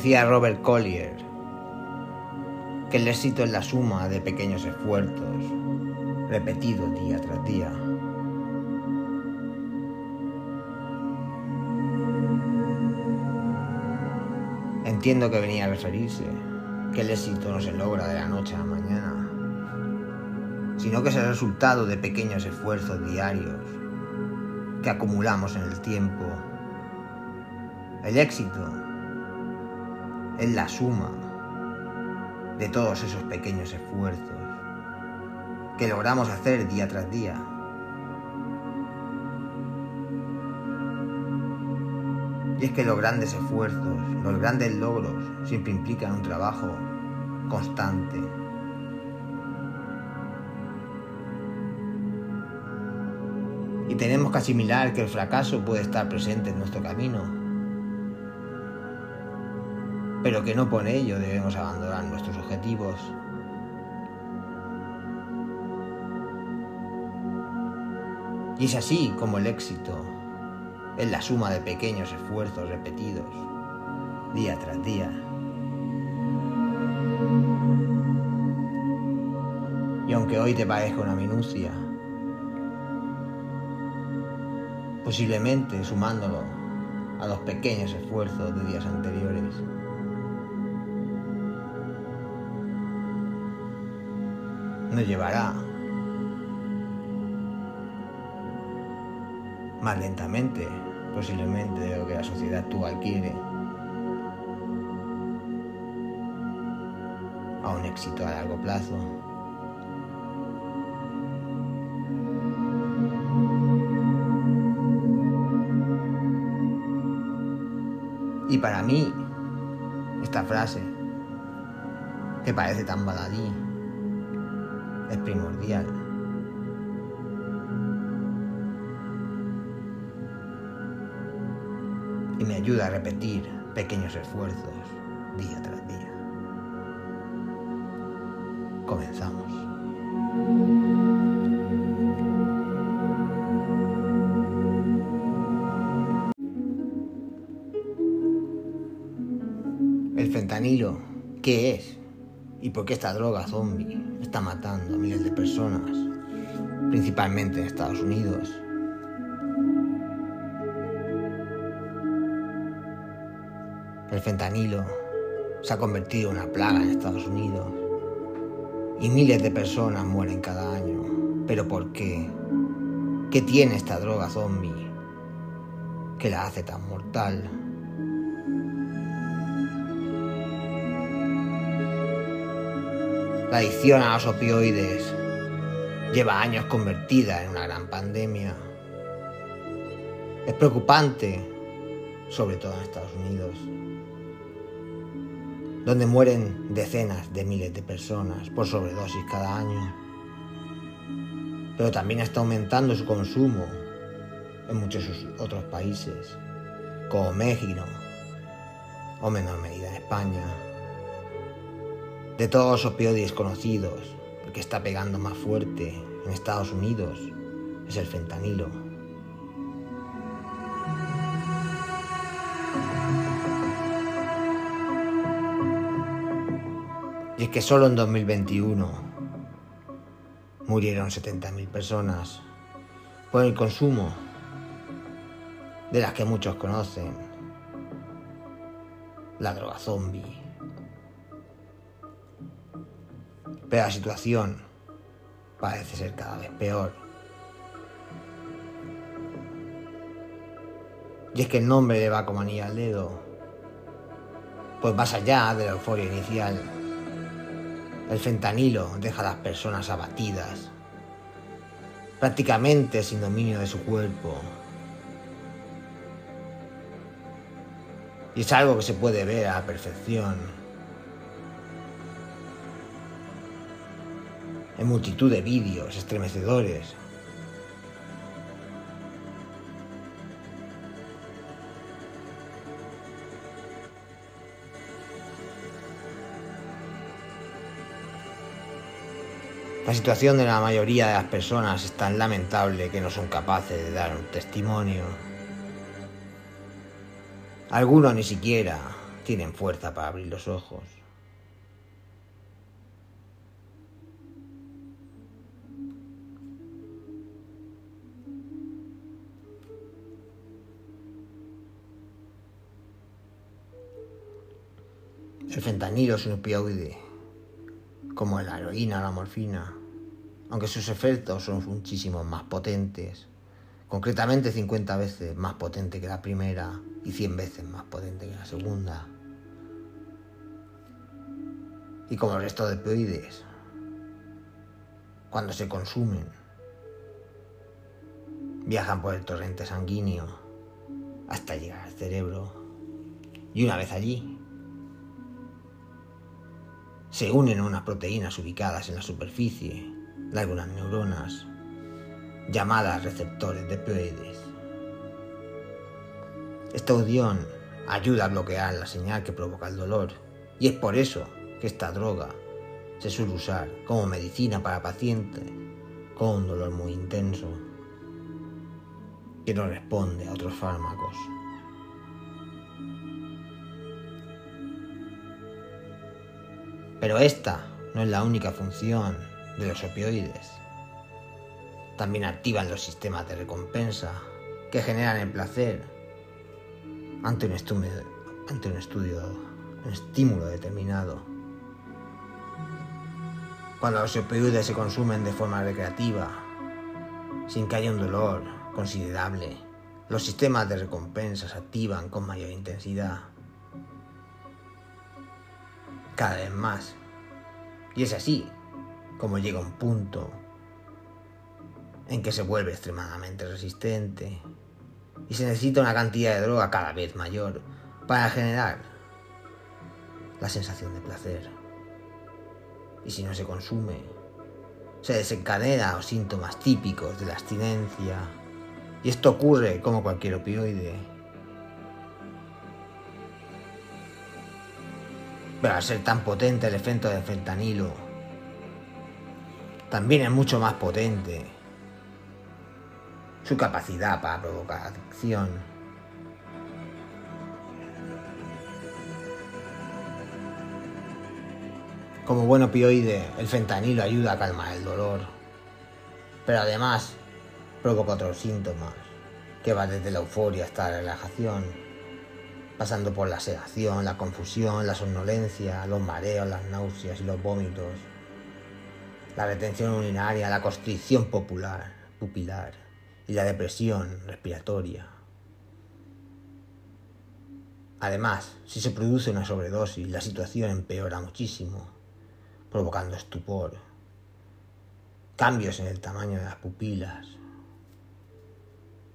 Decía Robert Collier que el éxito es la suma de pequeños esfuerzos repetidos día tras día. Entiendo que venía a referirse que el éxito no se logra de la noche a la mañana, sino que es el resultado de pequeños esfuerzos diarios que acumulamos en el tiempo. El éxito es la suma de todos esos pequeños esfuerzos que logramos hacer día tras día. Y es que los grandes esfuerzos, los grandes logros siempre implican un trabajo constante. Y tenemos que asimilar que el fracaso puede estar presente en nuestro camino, pero que no por ello debemos abandonar nuestros objetivos. Y es así como el éxito es la suma de pequeños esfuerzos repetidos día tras día. Y aunque hoy te parezca una minucia, posiblemente sumándolo a los pequeños esfuerzos de días anteriores, nos llevará más lentamente, posiblemente, de lo que la sociedad actual quiere, a un éxito a largo plazo. Y para mí, esta frase, que parece tan baladí, es primordial. Y me ayuda a repetir pequeños esfuerzos día tras día. Comenzamos. El fentanilo, ¿qué es? ¿Y por qué esta droga zombie está matando a miles de personas, principalmente en Estados Unidos? El fentanilo se ha convertido en una plaga en Estados Unidos y miles de personas mueren cada año. ¿Pero por qué? ¿Qué tiene esta droga zombie que la hace tan mortal? La adicción a los opioides lleva años convertida en una gran pandemia. Es preocupante, sobre todo en Estados Unidos, donde mueren decenas de miles de personas por sobredosis cada año. Pero también está aumentando su consumo en muchos otros países, como México o menor medida España. De todos los opioides conocidos, el que está pegando más fuerte en Estados Unidos es el fentanilo. Y es que solo en 2021 murieron 70.000 personas por el consumo de las que muchos conocen, la droga zombie. Pero la situación parece ser cada vez peor. Y es que el nombre le va como anillo al dedo. Pues más allá de la euforia inicial, el fentanilo deja a las personas abatidas, prácticamente sin dominio de su cuerpo. Y es algo que se puede ver a perfección en multitud de vídeos estremecedores. La situación de la mayoría de las personas es tan lamentable que no son capaces de dar un testimonio. Algunos ni siquiera tienen fuerza para abrir los ojos. Fentanilo es un opioide, como la heroína la morfina, aunque sus efectos son muchísimo más potentes, concretamente 50 veces más potente que la primera y 100 veces más potente que la segunda. Y como el resto de opioides, cuando se consumen, viajan por el torrente sanguíneo hasta llegar al cerebro. Y una vez allí se unen a unas proteínas ubicadas en la superficie de algunas neuronas llamadas receptores de opioides. Esta unión ayuda a bloquear la señal que provoca el dolor y es por eso que esta droga se suele usar como medicina para pacientes con un dolor muy intenso que no responde a otros fármacos. Pero esta no es la única función de los opioides. También activan los sistemas de recompensa que generan el placer ante un estudio, ante un, un estímulo determinado. Cuando los opioides se consumen de forma recreativa, sin que haya un dolor considerable, los sistemas de recompensa se activan con mayor intensidad. Cada vez más. Y es así como llega un punto en que se vuelve extremadamente resistente y se necesita una cantidad de droga cada vez mayor para generar la sensación de placer. Y si no se consume, se desencadena los síntomas típicos de la abstinencia. Y esto ocurre como cualquier opioide. Pero al ser tan potente el efecto del fentanilo, también es mucho más potente su capacidad para provocar adicción. Como buen opioide, el fentanilo ayuda a calmar el dolor, pero además provoca otros síntomas, que va desde la euforia hasta la relajación, pasando por la sedación, la confusión, la somnolencia, los mareos, las náuseas y los vómitos, la retención urinaria, la constricción popular, pupilar y la depresión respiratoria. Además, si se produce una sobredosis, la situación empeora muchísimo, provocando estupor, cambios en el tamaño de las pupilas,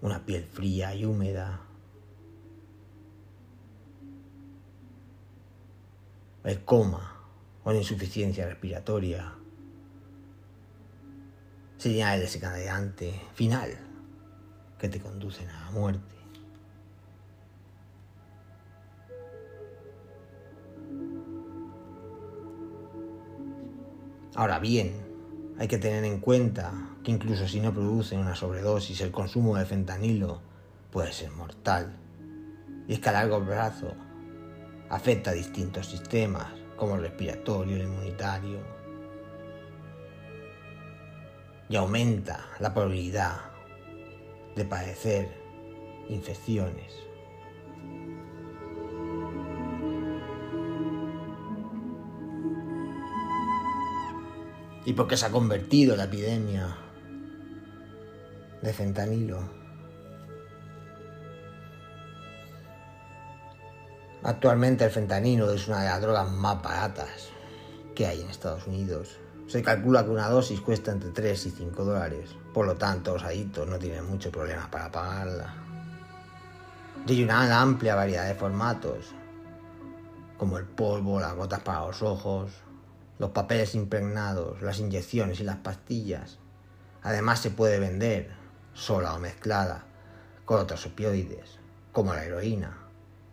una piel fría y húmeda, el coma o la insuficiencia respiratoria, el desencadenante final que te conducen a la muerte. Ahora bien, hay que tener en cuenta que incluso si no producen una sobredosis, el consumo de fentanilo puede ser mortal. Y es que a largo plazo afecta a distintos sistemas, como el respiratorio, el inmunitario, y aumenta la probabilidad de padecer infecciones. ¿Y por qué se ha convertido la epidemia de fentanilo? Actualmente el fentanilo es una de las drogas más baratas que hay en Estados Unidos. Se calcula que una dosis cuesta entre 3 y 5 dólares. Por lo tanto, los adictos no tienen mucho problema para pagarla. Hay una amplia variedad de formatos, como el polvo, las gotas para los ojos, los papeles impregnados, las inyecciones y las pastillas. Además se puede vender sola o mezclada con otros opioides, como la heroína.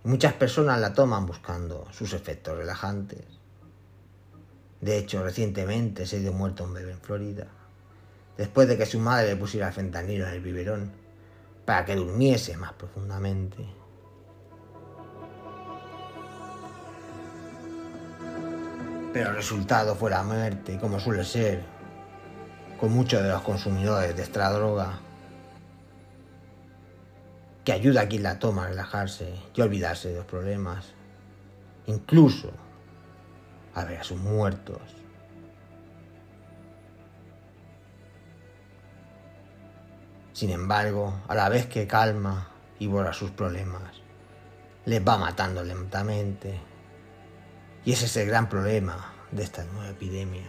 Muchas personas la toman buscando sus efectos relajantes. De hecho, recientemente se dio muerto un bebé en Florida, después de que su madre le pusiera fentanilo en el biberón para que durmiese más profundamente. Pero el resultado fue la muerte, como suele ser con muchos de los consumidores de esta droga, que ayuda a quien la toma a relajarse y olvidarse de los problemas, incluso a ver a sus muertos. Sin embargo, a la vez que calma y borra sus problemas, les va matando lentamente. Y ese es el gran problema de esta nueva epidemia.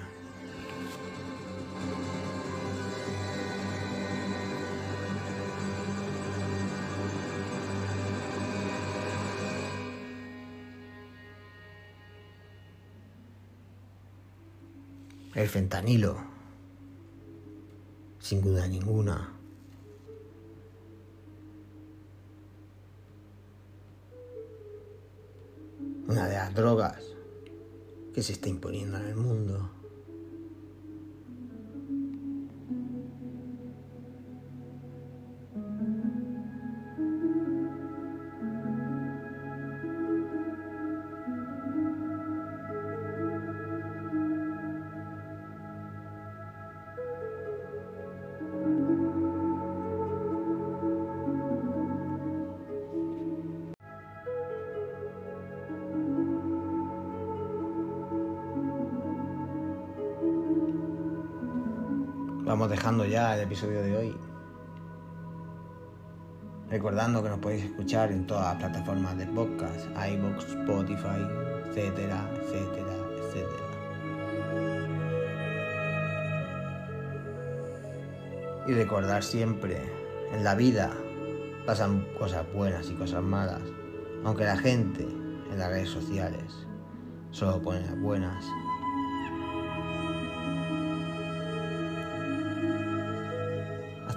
El fentanilo, sin duda ninguna. Una de las drogas que se está imponiendo en el mundo. Vamos dejando ya el episodio de hoy. Recordando que nos podéis escuchar en todas las plataformas de podcast, iBox, Spotify, etcétera, etcétera, etcétera. Y recordar siempre, en la vida pasan cosas buenas y cosas malas, aunque la gente en las redes sociales solo pone las buenas